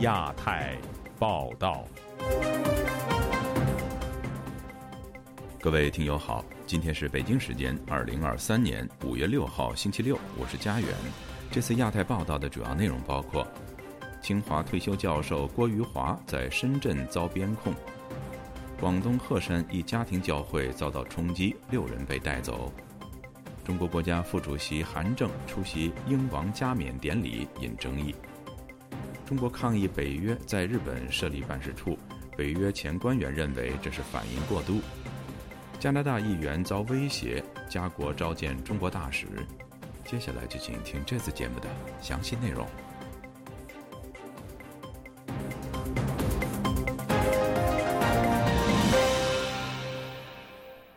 亚太报道，各位听友好，今天是北京时间二零二三年五月六号星期六，我是佳远。这次亚太报道的主要内容包括：清华退休教授郭余华在深圳遭边控；广东鹤山一家庭教会遭到冲击，六人被带走；中国国家副主席韩正出席英王加冕典礼引争议。中国抗议北约在日本设立办事处，北约前官员认为这是反应过度。加拿大议员遭威胁，加国召见中国大使。接下来就请听这次节目的详细内容。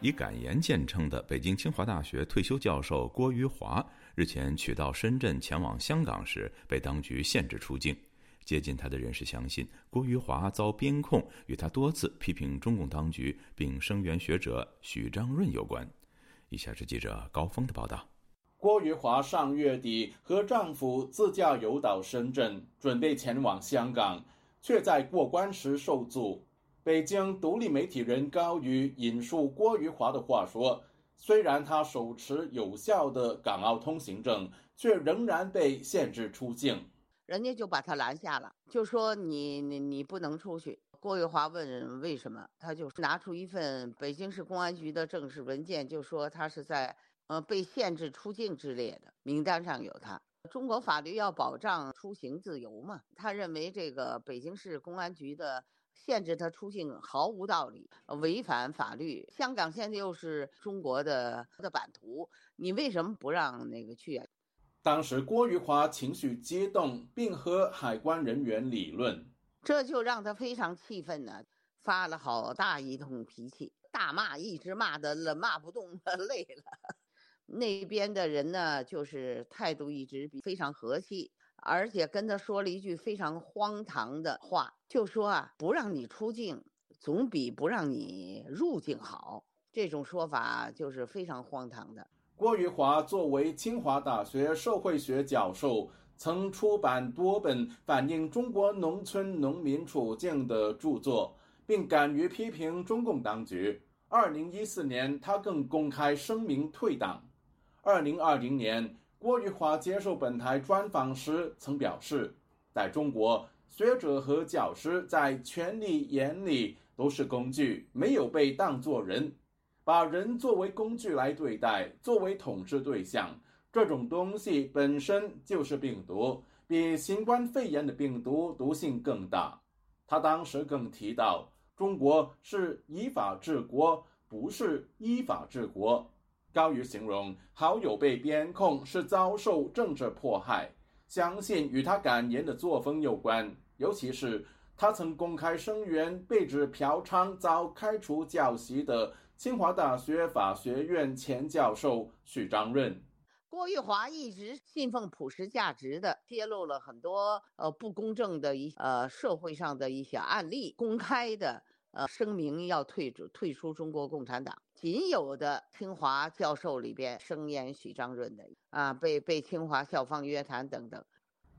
以敢言见称的北京清华大学退休教授郭余华，日前取道深圳前往香港时，被当局限制出境。接近他的人士相信，郭余华遭边控与他多次批评中共当局并声援学者许章润有关。以下是记者高峰的报道：郭余华上月底和丈夫自驾游到深圳，准备前往香港，却在过关时受阻。北京独立媒体人高于引述郭余华的话说：“虽然他手持有效的港澳通行证，却仍然被限制出境。”人家就把他拦下了，就说你你你不能出去。郭玉华问为什么，他就拿出一份北京市公安局的正式文件，就说他是在呃被限制出境之列的名单上有他。中国法律要保障出行自由嘛，他认为这个北京市公安局的限制他出境毫无道理，违反法律。香港现在又是中国的的版图，你为什么不让那个去啊？当时郭玉华情绪激动，并和海关人员理论，这就让他非常气愤呢，发了好大一通脾气，大骂，一直骂的了骂不动了，累了。那边的人呢，就是态度一直比非常和气，而且跟他说了一句非常荒唐的话，就说啊，不让你出境，总比不让你入境好。这种说法就是非常荒唐的。郭余华作为清华大学社会学教授，曾出版多本反映中国农村农民处境的著作，并敢于批评中共当局。二零一四年，他更公开声明退党。二零二零年，郭玉华接受本台专访时曾表示，在中国，学者和教师在权力眼里都是工具，没有被当作人。把人作为工具来对待，作为统治对象，这种东西本身就是病毒，比新冠肺炎的病毒毒性更大。他当时更提到，中国是依法治国，不是依法治国。高于形容好友被边控是遭受政治迫害，相信与他敢言的作风有关，尤其是他曾公开声援被指嫖娼遭开除教席的。清华大学法学院前教授许章润，郭玉华一直信奉普世价值的，揭露了很多呃不公正的一呃社会上的一些案例，公开的呃声明要退出退出中国共产党。仅有的清华教授里边声言许章润的啊，被被清华校方约谈等等。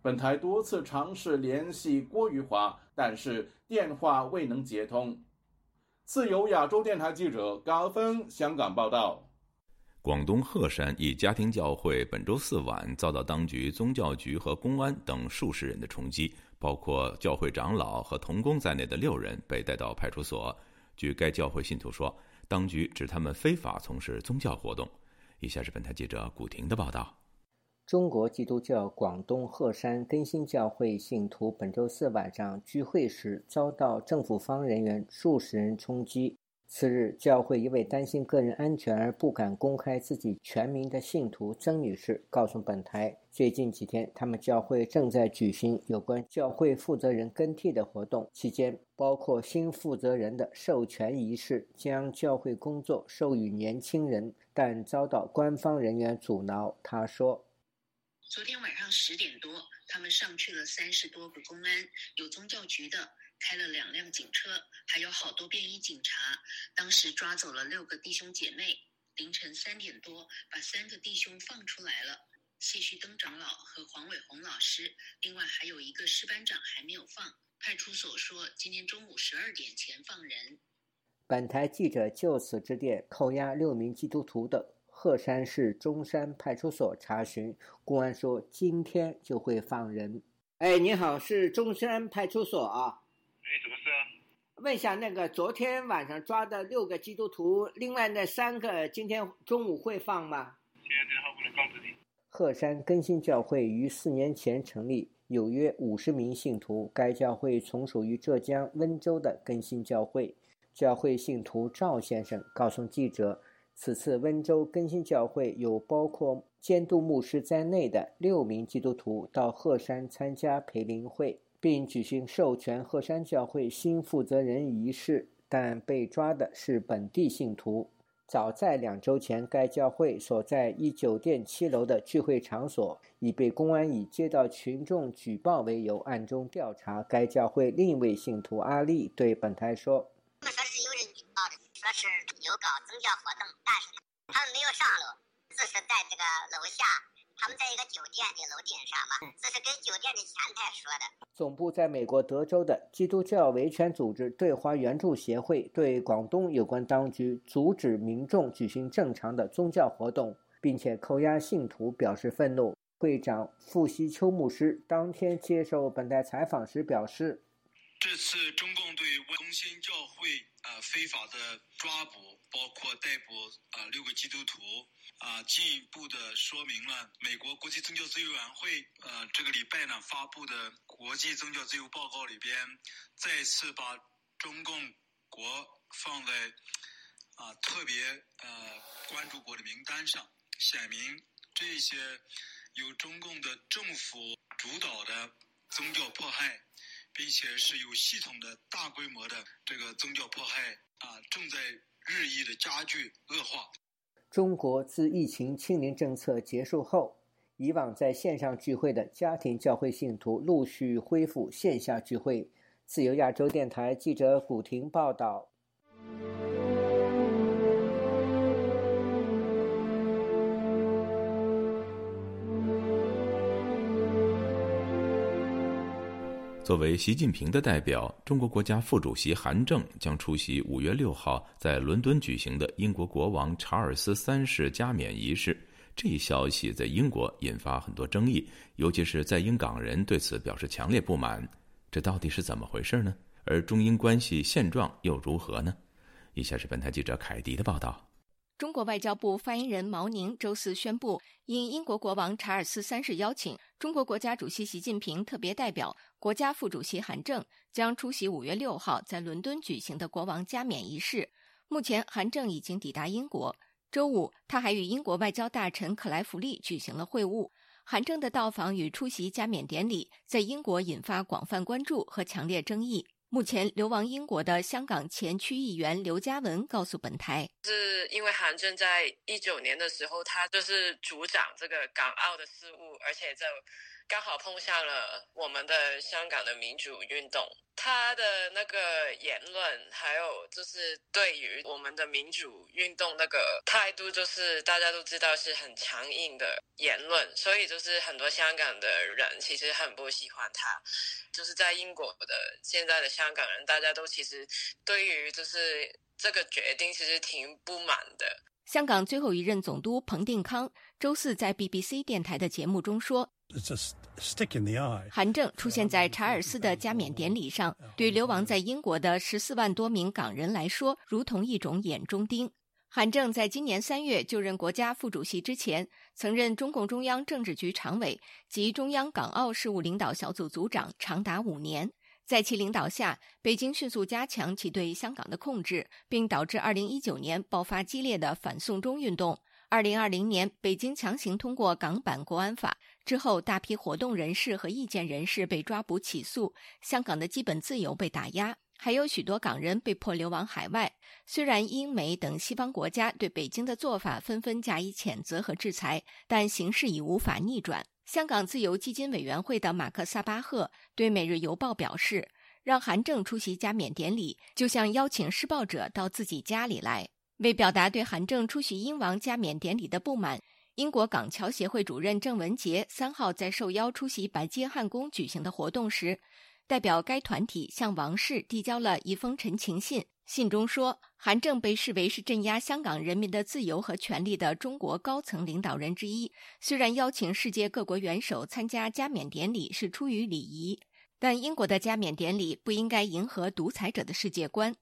本台多次尝试联系郭玉华，但是电话未能接通。自由亚洲电台记者高峰香港报道：广东鹤山一家庭教会本周四晚遭到当局宗教局和公安等数十人的冲击，包括教会长老和童工在内的六人被带到派出所。据该教会信徒说，当局指他们非法从事宗教活动。以下是本台记者古婷的报道。中国基督教广东鹤山更新教会信徒本周四晚上聚会时遭到政府方人员数十人冲击。次日，教会一位担心个人安全而不敢公开自己全名的信徒曾女士告诉本台，最近几天他们教会正在举行有关教会负责人更替的活动，期间包括新负责人的授权仪式，将教会工作授予年轻人，但遭到官方人员阻挠。他说。昨天晚上十点多，他们上去了三十多个公安，有宗教局的，开了两辆警车，还有好多便衣警察。当时抓走了六个弟兄姐妹。凌晨三点多，把三个弟兄放出来了。谢旭登长老。和黄伟红老师，另外还有一个师班长还没有放。派出所说，今天中午十二点前放人。本台记者就此致电扣押六名基督徒的鹤山市中山派出所查询，公安说今天就会放人。哎，你好，是中山派出所啊？哎，什么事啊？问一下，那个昨天晚上抓的六个基督徒，另外那三个今天中午会放吗？现在电话不能告知你。鹤山更新教会于四年前成立，有约五十名信徒。该教会从属于浙江温州的更新教会。教会信徒赵先生告诉记者，此次温州更新教会有包括监督牧师在内的六名基督徒到鹤山参加培灵会，并举行授权鹤山教会新负责人仪式，但被抓的是本地信徒。早在两周前，该教会所在一酒店七楼的聚会场所已被公安以接到群众举报为由暗中调查。该教会另一位信徒阿丽对本台说。说是有搞宗教活动，但是他们没有上楼，这是在这个楼下。他们在一个酒店的楼顶上嘛，这是跟酒店的前台说的。总部在美国德州的基督教维权组织对华援助协会对广东有关当局阻止民众举行正常的宗教活动，并且扣押信徒表示愤怒。会长傅西秋牧师当天接受本台采访时表示。这次中共对中心教会啊非法的抓捕，包括逮捕啊六个基督徒啊，进一步的说明了美国国际宗教自由委员会呃这个礼拜呢发布的国际宗教自由报告里边，再次把中共国放在啊特别呃关注国的名单上，显明这些由中共的政府主导的宗教迫害。并且是有系统的大规模的这个宗教迫害啊，正在日益的加剧恶化。中国自疫情清零政策结束后，以往在线上聚会的家庭教会信徒陆续恢复线下聚会。自由亚洲电台记者古婷报道。作为习近平的代表，中国国家副主席韩正将出席五月六号在伦敦举行的英国国王查尔斯三世加冕仪式。这一消息在英国引发很多争议，尤其是在英港人对此表示强烈不满。这到底是怎么回事呢？而中英关系现状又如何呢？以下是本台记者凯迪的报道。中国外交部发言人毛宁周四宣布，应英国国王查尔斯三世邀请，中国国家主席习近平特别代表、国家副主席韩正将出席五月六号在伦敦举行的国王加冕仪式。目前，韩正已经抵达英国。周五，他还与英国外交大臣克莱弗利举行了会晤。韩正的到访与出席加冕典礼，在英国引发广泛关注和强烈争议。目前流亡英国的香港前区议员刘嘉文告诉本台，是因为韩正在一九年的时候，他就是主掌这个港澳的事务，而且就。刚好碰上了我们的香港的民主运动，他的那个言论，还有就是对于我们的民主运动那个态度，就是大家都知道是很强硬的言论，所以就是很多香港的人其实很不喜欢他。就是在英国的现在的香港人，大家都其实对于就是这个决定其实挺不满的。香港最后一任总督彭定康周四在 BBC 电台的节目中说。韩正出现在查尔斯的加冕典礼上，对流亡在英国的十四万多名港人来说，如同一种眼中钉。韩正在今年三月就任国家副主席之前，曾任中共中央政治局常委及中央港澳事务领导小组组长，长达五年。在其领导下，北京迅速加强其对香港的控制，并导致二零一九年爆发激烈的反送中运动。二零二零年，北京强行通过港版国安法之后，大批活动人士和意见人士被抓捕起诉，香港的基本自由被打压，还有许多港人被迫流亡海外。虽然英美等西方国家对北京的做法纷纷加以谴责和制裁，但形势已无法逆转。香港自由基金委员会的马克·萨巴赫对《每日邮报》表示：“让韩正出席加冕典礼，就像邀请施暴者到自己家里来。”为表达对韩正出席英王加冕典礼的不满，英国港桥协会主任郑文杰三号在受邀出席白金汉宫举行的活动时，代表该团体向王室递交了一封陈情信。信中说，韩正被视为是镇压香港人民的自由和权利的中国高层领导人之一。虽然邀请世界各国元首参加加冕典礼是出于礼仪，但英国的加冕典礼不应该迎合独裁者的世界观。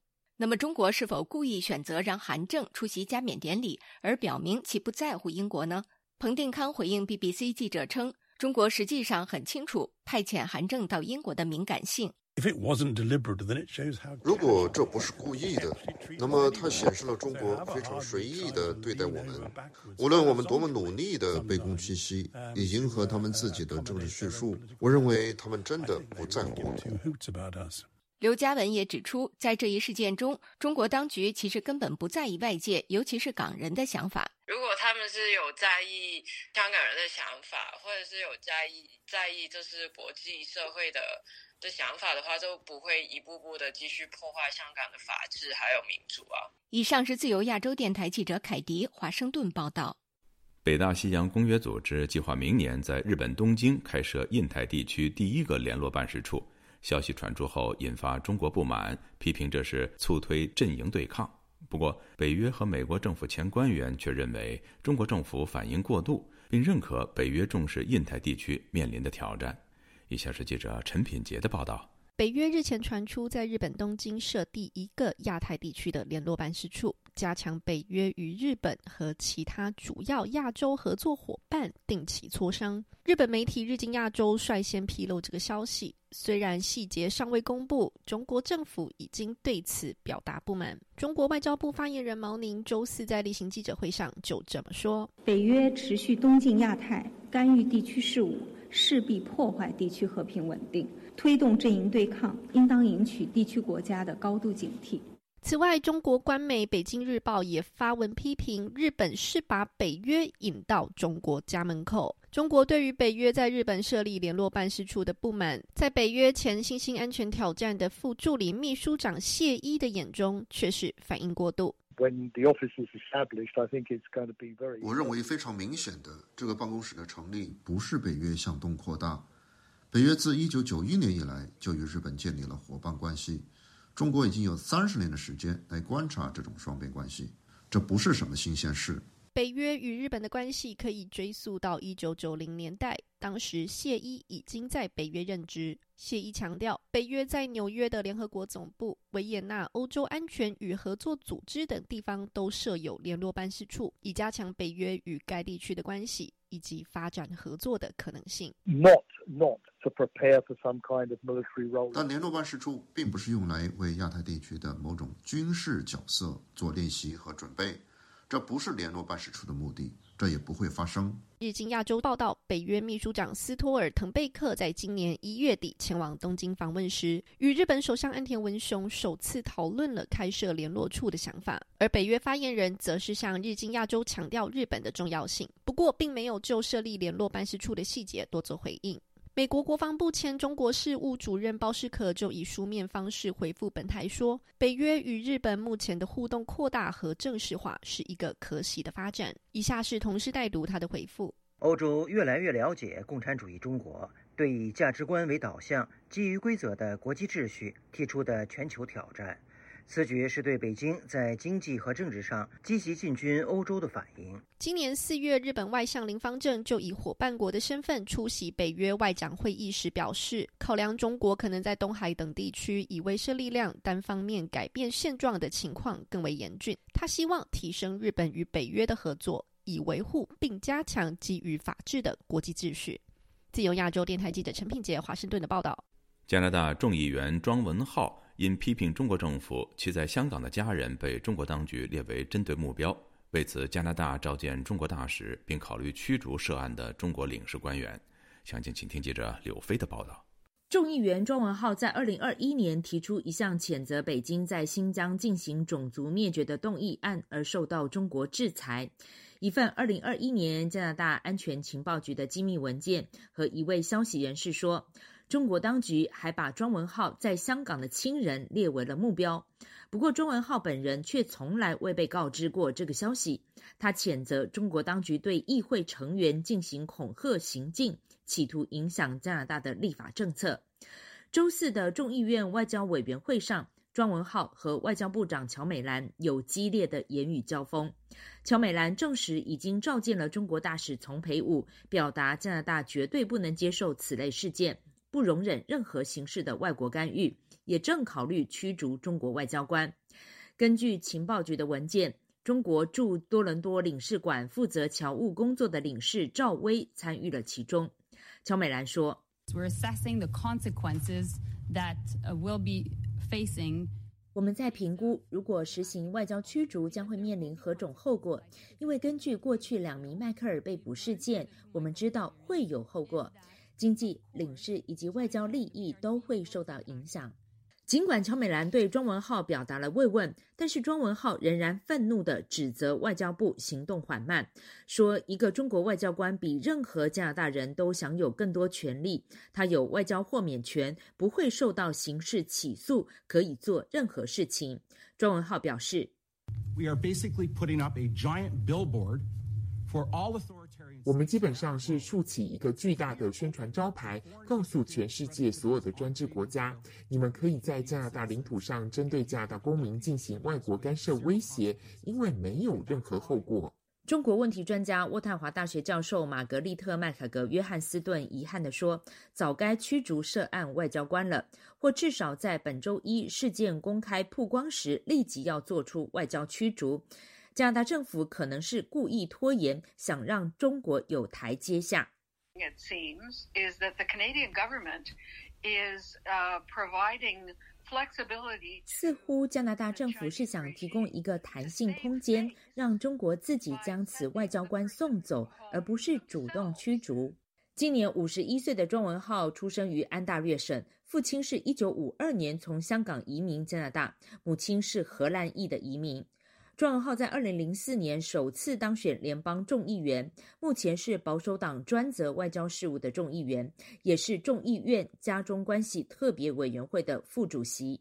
那么，中国是否故意选择让韩正出席加冕典礼，而表明其不在乎英国呢？彭定康回应 BBC 记者称，中国实际上很清楚派遣韩正到英国的敏感性。如果这不是故意的，那么它显示了中国非常随意的对待我们。无论我们多么努力的卑躬屈膝，以迎合他们自己的政治叙述，我认为他们真的不在乎我们。刘嘉文也指出，在这一事件中，中国当局其实根本不在意外界，尤其是港人的想法。如果他们是有在意香港人的想法，或者是有在意在意就是国际社会的。的想法的话，就不会一步步的继续破坏香港的法治还有民主啊。以上是自由亚洲电台记者凯迪华盛顿报道。北大西洋公约组织计划明年在日本东京开设印太地区第一个联络办事处。消息传出后，引发中国不满，批评这是促推阵营对抗。不过，北约和美国政府前官员却认为中国政府反应过度，并认可北约重视印太地区面临的挑战。以下是记者陈品杰的报道：北约日前传出在日本东京设第一个亚太地区的联络办事处，加强北约与日本和其他主要亚洲合作伙伴定期磋商。日本媒体日经亚洲率先披露这个消息，虽然细节尚未公布，中国政府已经对此表达不满。中国外交部发言人毛宁周四在例行记者会上就这么说：“北约持续东进亚太，干预地区事务。”势必破坏地区和平稳定，推动阵营对抗，应当引起地区国家的高度警惕。此外，中国官媒《北京日报》也发文批评日本是把北约引到中国家门口。中国对于北约在日本设立联络办事处的不满，在北约前新兴安全挑战的副助理秘书长谢伊的眼中却是反应过度。我认为非常明显的，这个办公室的成立不是北约向东扩大。北约自1991年以来就与日本建立了伙伴关系，中国已经有三十年的时间来观察这种双边关系，这不是什么新鲜事。北约与日本的关系可以追溯到一九九零年代，当时谢伊已经在北约任职。谢伊强调，北约在纽约的联合国总部、维也纳欧洲安全与合作组织等地方都设有联络办事处，以加强北约与该地区的关系以及发展合作的可能性。Not not to prepare for some kind of military role。但联络办事处并不是用来为亚太地区的某种军事角色做练习和准备。这不是联络办事处的目的，这也不会发生。日经亚洲报道，北约秘书长斯托尔滕贝克在今年一月底前往东京访问时，与日本首相安田文雄首次讨论了开设联络处的想法。而北约发言人则是向日经亚洲强调日本的重要性，不过并没有就设立联络办事处的细节多做回应。美国国防部前中国事务主任包士可就以书面方式回复本台说：“北约与日本目前的互动扩大和正式化是一个可喜的发展。”以下是同时代读他的回复：欧洲越来越了解共产主义中国对以价值观为导向、基于规则的国际秩序提出的全球挑战。此举是对北京在经济和政治上积极进军欧洲的反应。今年四月，日本外相林方正就以伙伴国的身份出席北约外长会议时表示，考量中国可能在东海等地区以威慑力量单方面改变现状的情况更为严峻。他希望提升日本与北约的合作，以维护并加强基于法治的国际秩序。自由亚洲电台记者陈品杰华盛顿的报道。加拿大众议员庄文浩。因批评中国政府，其在香港的家人被中国当局列为针对目标。为此，加拿大召见中国大使，并考虑驱逐涉案的中国领事官员。详情，请听记者柳飞的报道。众议员庄文浩在二零二一年提出一项谴责北京在新疆进行种族灭绝的动议案，而受到中国制裁。一份二零二一年加拿大安全情报局的机密文件和一位消息人士说。中国当局还把庄文浩在香港的亲人列为了目标。不过，庄文浩本人却从来未被告知过这个消息。他谴责中国当局对议会成员进行恐吓行径，企图影响加拿大的立法政策。周四的众议院外交委员会上。庄文浩和外交部长乔美兰有激烈的言语交锋。乔美兰证实已经召见了中国大使丛培武，表达加拿大绝对不能接受此类事件，不容忍任何形式的外国干预，也正考虑驱逐中国外交官。根据情报局的文件，中国驻多伦多领事馆负责侨务工作的领事赵薇参与了其中。乔美兰说：“We're assessing the consequences that will be.” facing 我们在评估，如果实行外交驱逐，将会面临何种后果？因为根据过去两名迈克尔被捕事件，我们知道会有后果，经济、领事以及外交利益都会受到影响。尽管乔美兰对庄文浩表达了慰问，但是庄文浩仍然愤怒地指责外交部行动缓慢，说一个中国外交官比任何加拿大人都享有更多权利，他有外交豁免权，不会受到刑事起诉，可以做任何事情。庄文浩表示：“We are basically putting up a giant billboard for all authorities.” 我们基本上是竖起一个巨大的宣传招牌，告诉全世界所有的专制国家：你们可以在加拿大领土上针对加拿大公民进行外国干涉威胁，因为没有任何后果。中国问题专家渥太华大学教授玛格丽特·麦凯格·约翰斯顿遗憾地说：“早该驱逐涉案外交官了，或至少在本周一事件公开曝光时立即要做出外交驱逐。”加拿大政府可能是故意拖延，想让中国有台阶下。It seems is that the Canadian government is providing. 似乎加拿大政府是想提供一个弹性空间，让中国自己将此外交官送走，而不是主动驱逐。今年五十一岁的庄文浩出生于安大略省，父亲是一九五二年从香港移民加拿大，母亲是荷兰裔的移民。庄文浩在二零零四年首次当选联邦众议员，目前是保守党专责外交事务的众议员，也是众议院加中关系特别委员会的副主席。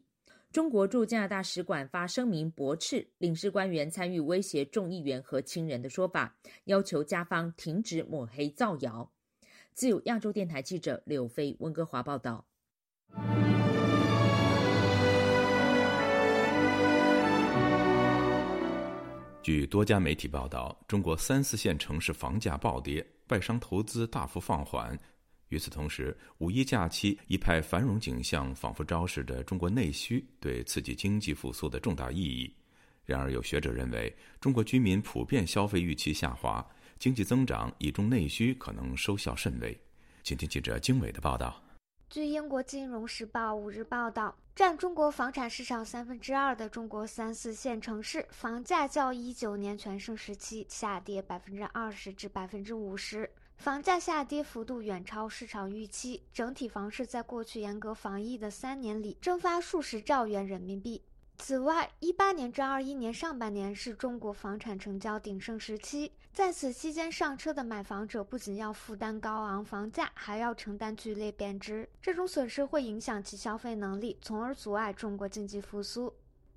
中国驻加拿大使馆发声明驳斥领事官员参与威胁众议员和亲人的说法，要求加方停止抹黑造谣。自由亚洲电台记者柳飞温哥华报道。据多家媒体报道，中国三四线城市房价暴跌，外商投资大幅放缓。与此同时，五一假期一派繁荣景象，仿佛昭示着中国内需对刺激经济复苏的重大意义。然而，有学者认为，中国居民普遍消费预期下滑，经济增长倚重内需可能收效甚微。请听记者经纬的报道。据英国金融时报五日报道，占中国房产市场三分之二的中国三四线城市房价较一九年全盛时期下跌百分之二十至百分之五十，房价下跌幅度远超市场预期。整体房市在过去严格防疫的三年里蒸发数十兆元人民币。此外，一八年至二一年上半年是中国房产成交鼎盛时期，在此期间上车的买房者不仅要负担高昂房价，还要承担剧烈贬值，这种损失会影响其消费能力，从而阻碍中国经济复苏。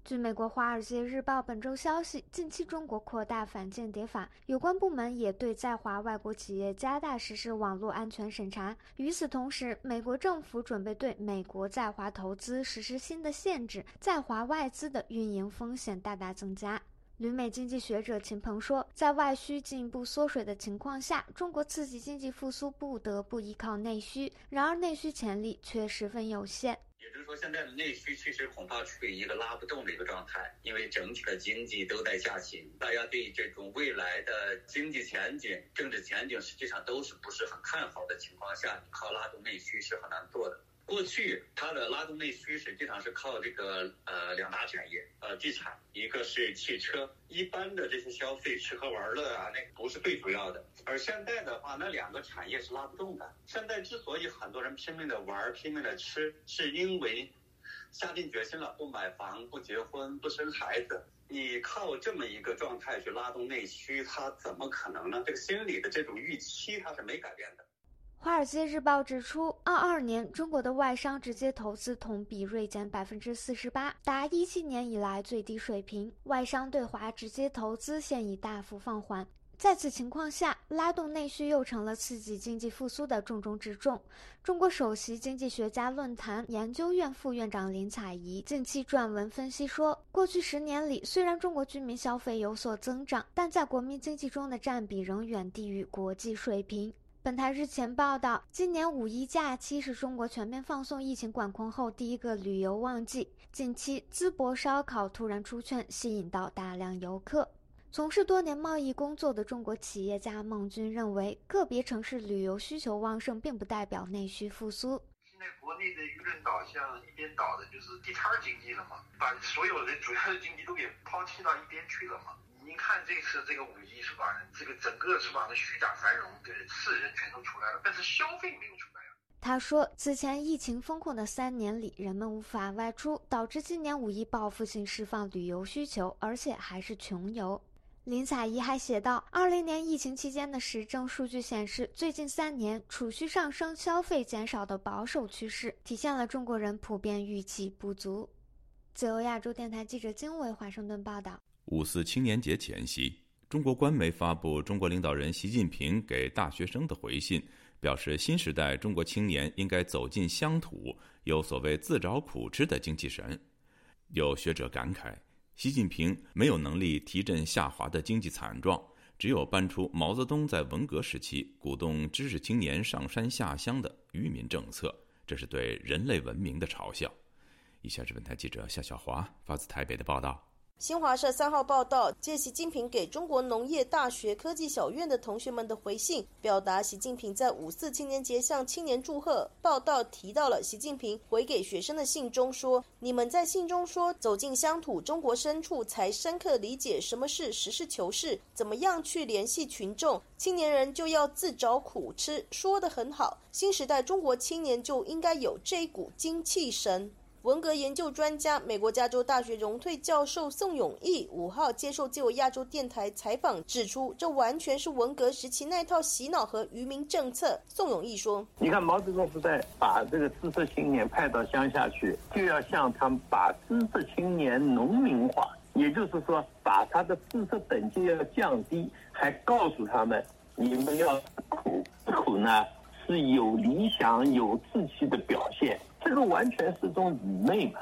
据美国《华尔街日报》本周消息，近期中国扩大反间谍法，有关部门也对在华外国企业加大实施网络安全审查。与此同时，美国政府准备对美国在华投资实施新的限制，在华外资的运营风险大大增加。旅美经济学者秦鹏说，在外需进一步缩水的情况下，中国刺激经济复苏不得不依靠内需，然而内需潜力却十分有限。也就是说，现在的内需其实恐怕处于一个拉不动的一个状态，因为整体的经济都在下行，大家对这种未来的经济前景、政治前景实际上都是不是很看好的情况下，你靠拉动内需是很难做的。过去它的拉动内需实际上是靠这个呃两大产业，呃地产，一个是汽车，一般的这些消费吃喝玩乐啊，那不是最主要的。而现在的话，那两个产业是拉不动的。现在之所以很多人拼命的玩，拼命的吃，是因为下定决心了，不买房、不结婚、不生孩子。你靠这么一个状态去拉动内需，它怎么可能呢？这个心理的这种预期，它是没改变的。华尔街日报指出，二二年中国的外商直接投资同比锐减百分之四十八，达一七年以来最低水平。外商对华直接投资现已大幅放缓。在此情况下，拉动内需又成了刺激经济复苏的重中之重。中国首席经济学家论坛研究院副院长林采宜近期撰文分析说，过去十年里，虽然中国居民消费有所增长，但在国民经济中的占比仍远低于国际水平。本台日前报道，今年五一假期是中国全面放松疫情管控后第一个旅游旺季。近期淄博烧烤突然出圈，吸引到大量游客。从事多年贸易工作的中国企业家孟军认为，个别城市旅游需求旺盛，并不代表内需复苏。现在国内的舆论导向一边倒的就是地摊经济了嘛，把所有的主要的经济都给抛弃到一边去了嘛。您看这次这个五一是吧？这个整个是吧？的虚假繁荣的次人全都出来了，但是消费没有出来啊。他说，此前疫情封控的三年里，人们无法外出，导致今年五一报复性释放旅游需求，而且还是穷游。林采宜还写道，二零年疫情期间的实证数据显示，最近三年储蓄上升、消费减少的保守趋势，体现了中国人普遍预期不足。自由亚洲电台记者金伟华盛顿报道。五四青年节前夕，中国官媒发布中国领导人习近平给大学生的回信，表示新时代中国青年应该走进乡土，有所谓自找苦吃的精气神。有学者感慨，习近平没有能力提振下滑的经济惨状，只有搬出毛泽东在文革时期鼓动知识青年上山下乡的愚民政策，这是对人类文明的嘲笑。以下是本台记者夏小华发自台北的报道。新华社三号报道，借习近平给中国农业大学科技小院的同学们的回信，表达习近平在五四青年节向青年祝贺。报道提到了习近平回给学生的信中说：“你们在信中说，走进乡土中国深处，才深刻理解什么是实事求是，怎么样去联系群众。青年人就要自找苦吃，说得很好。新时代中国青年就应该有这股精气神。”文革研究专家、美国加州大学荣退教授宋永毅五号接受自由亚洲电台采访，指出这完全是文革时期那套洗脑和愚民政策。宋永毅说：“你看毛泽东时代把这个知识青年派到乡下去，就要向他们把知识青年农民化，也就是说把他的知识等级要降低，还告诉他们你们要苦，苦呢是有理想、有志气的表现。”这个完全是种愚昧嘛！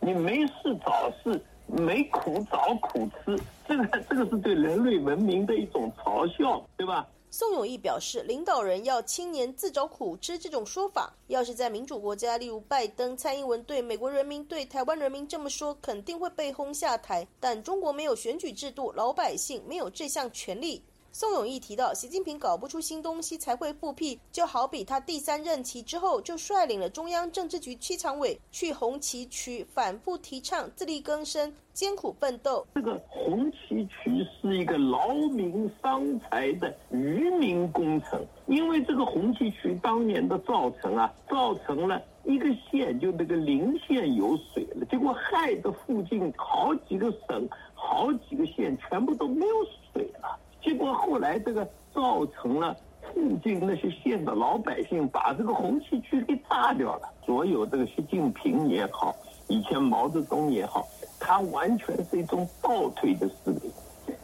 你没事找事，没苦找苦吃，这个这个是对人类文明的一种嘲笑，对吧？宋永毅表示，领导人要青年自找苦吃这种说法，要是在民主国家，例如拜登、蔡英文对美国人民、对台湾人民这么说，肯定会被轰下台。但中国没有选举制度，老百姓没有这项权利。宋永毅提到，习近平搞不出新东西才会复辟，就好比他第三任期之后就率领了中央政治局七常委去红旗渠反复提倡自力更生、艰苦奋斗。这个红旗渠是一个劳民伤财的愚民工程，因为这个红旗渠当年的造成啊，造成了一个县就那个临县有水了，结果害得附近好几个省、好几个县全部都没有水了。果后来这个造成了附近那些县的老百姓把这个红旗区给炸掉了。所有这个习近平也好，以前毛泽东也好，他完全是一种倒退的思维。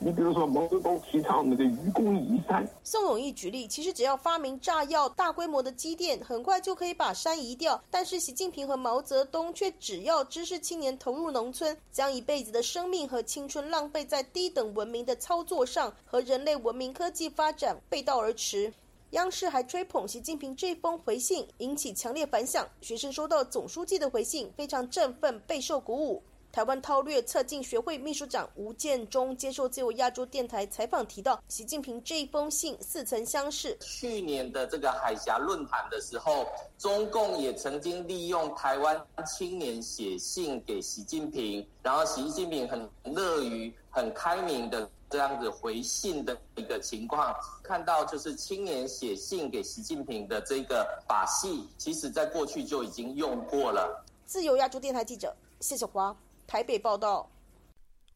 你比如说，毛泽东提倡那个愚公移山。宋永毅举例，其实只要发明炸药、大规模的机电，很快就可以把山移掉。但是习近平和毛泽东却只要知识青年投入农村，将一辈子的生命和青春浪费在低等文明的操作上，和人类文明科技发展背道而驰。央视还吹捧习近平这封回信，引起强烈反响。学生收到总书记的回信，非常振奋，备受鼓舞。台湾韬略策进学会秘书长吴建中接受自由亚洲电台采访提到，习近平这一封信似曾相识。去年的这个海峡论坛的时候，中共也曾经利用台湾青年写信给习近平，然后习近平很乐于、很开明的这样子回信的一个情况。看到就是青年写信给习近平的这个把戏，其实在过去就已经用过了。自由亚洲电台记者谢小华。台北报道：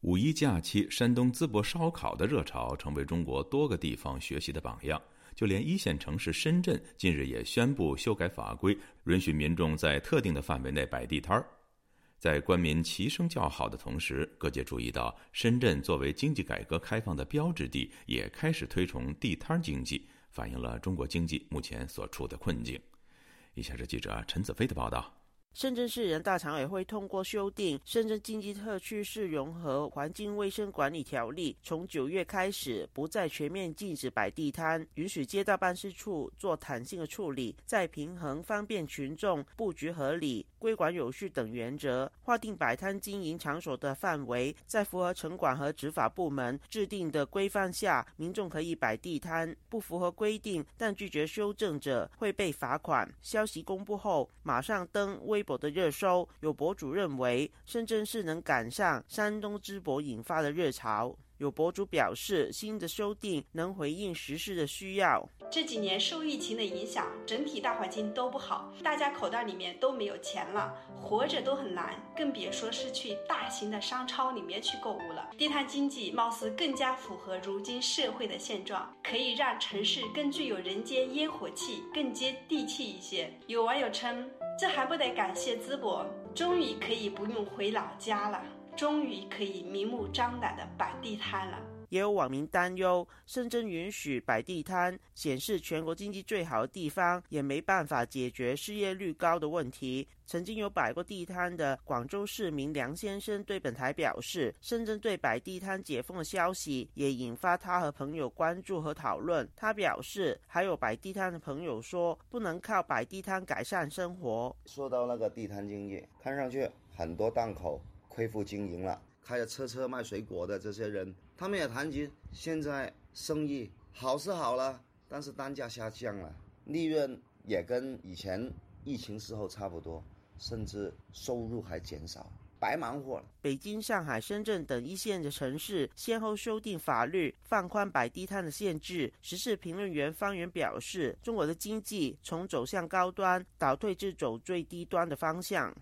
五一假期，山东淄博烧烤的热潮成为中国多个地方学习的榜样。就连一线城市深圳近日也宣布修改法规，允许民众在特定的范围内摆地摊儿。在官民齐声叫好的同时，各界注意到，深圳作为经济改革开放的标志地，也开始推崇地摊经济，反映了中国经济目前所处的困境。以下是记者陈子飞的报道。深圳市人大常委会通过修订《深圳经济特区市融合环境卫生管理条例》，从九月开始不再全面禁止摆地摊，允许街道办事处做弹性的处理，在平衡方便群众、布局合理、规管有序等原则，划定摆摊经营场所的范围，在符合城管和执法部门制定的规范下，民众可以摆地摊。不符合规定但拒绝修正者会被罚款。消息公布后，马上登微。博的热搜，有博主认为深圳市能赶上山东淄博引发的热潮。有博主表示，新的修订能回应时事的需要。这几年受疫情的影响，整体大环境都不好，大家口袋里面都没有钱了，活着都很难，更别说是去大型的商超里面去购物了。地摊经济貌似更加符合如今社会的现状，可以让城市更具有人间烟火气，更接地气一些。有网友称。这还不得感谢淄博，终于可以不用回老家了，终于可以明目张胆的摆地摊了。也有网民担忧，深圳允许摆地摊，显示全国经济最好的地方，也没办法解决失业率高的问题。曾经有摆过地摊的广州市民梁先生对本台表示，深圳对摆地摊解封的消息也引发他和朋友关注和讨论。他表示，还有摆地摊的朋友说，不能靠摆地摊改善生活。说到那个地摊经济，看上去很多档口恢复经营了，开着车车卖水果的这些人。他们也谈及，现在生意好是好了，但是单价下降了，利润也跟以前疫情时候差不多，甚至收入还减少，白忙活了。北京、上海、深圳等一线的城市先后修订法律，放宽摆地摊的限制。时事评论员方圆表示，中国的经济从走向高端倒退至走最低端的方向。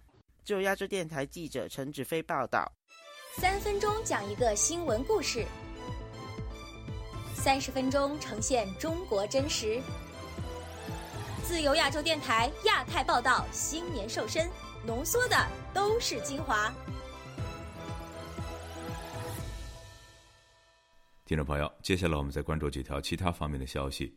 就亚洲电台记者陈子飞报道。三分钟讲一个新闻故事，三十分钟呈现中国真实。自由亚洲电台亚太报道新年瘦身，浓缩的都是精华。听众朋友，接下来我们再关注几条其他方面的消息。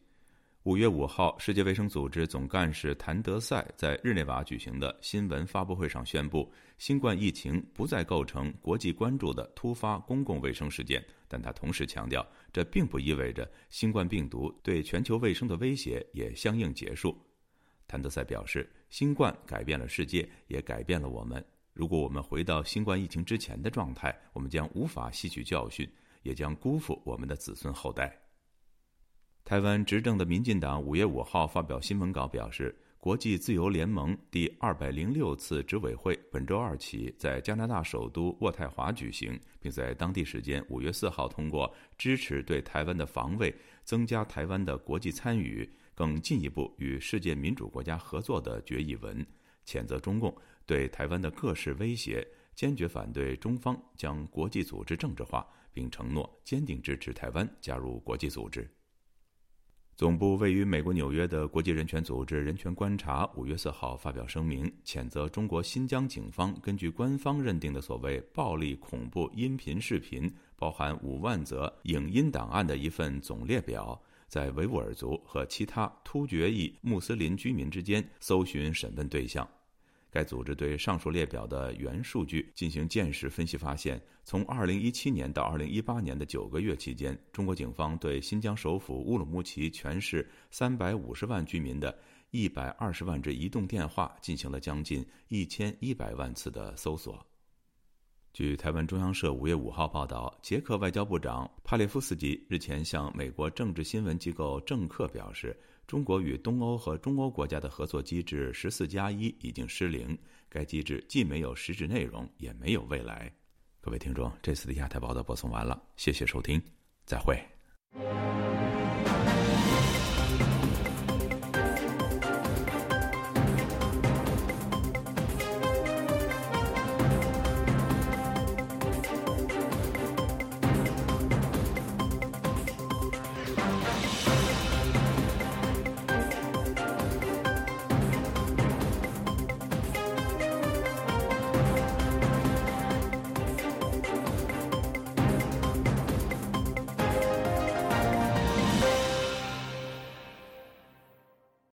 五月五号，世界卫生组织总干事谭德赛在日内瓦举行的新闻发布会上宣布，新冠疫情不再构成国际关注的突发公共卫生事件。但他同时强调，这并不意味着新冠病毒对全球卫生的威胁也相应结束。谭德赛表示，新冠改变了世界，也改变了我们。如果我们回到新冠疫情之前的状态，我们将无法吸取教训，也将辜负我们的子孙后代。台湾执政的民进党五月五号发表新闻稿表示，国际自由联盟第二百零六次执委会本周二起在加拿大首都渥太华举行，并在当地时间五月四号通过支持对台湾的防卫、增加台湾的国际参与、更进一步与世界民主国家合作的决议文，谴责中共对台湾的各式威胁，坚决反对中方将国际组织政治化，并承诺坚定支持台湾加入国际组织。总部位于美国纽约的国际人权组织“人权观察”五月四号发表声明，谴责中国新疆警方根据官方认定的所谓暴力恐怖音频视频，包含五万则影音档案的一份总列表，在维吾尔族和其他突厥裔穆斯林居民之间搜寻审问对象。该组织对上述列表的原数据进行见识分析，发现，从2017年到2018年的九个月期间，中国警方对新疆首府乌鲁木齐全市350万居民的一百二十万只移动电话进行了将近1100万次的搜索。据台湾中央社5月5号报道，捷克外交部长帕列夫斯基日前向美国政治新闻机构政客表示。中国与东欧和中欧国家的合作机制“十四加一”已经失灵，该机制既没有实质内容，也没有未来。各位听众，这次的亚太报道播送完了，谢谢收听，再会。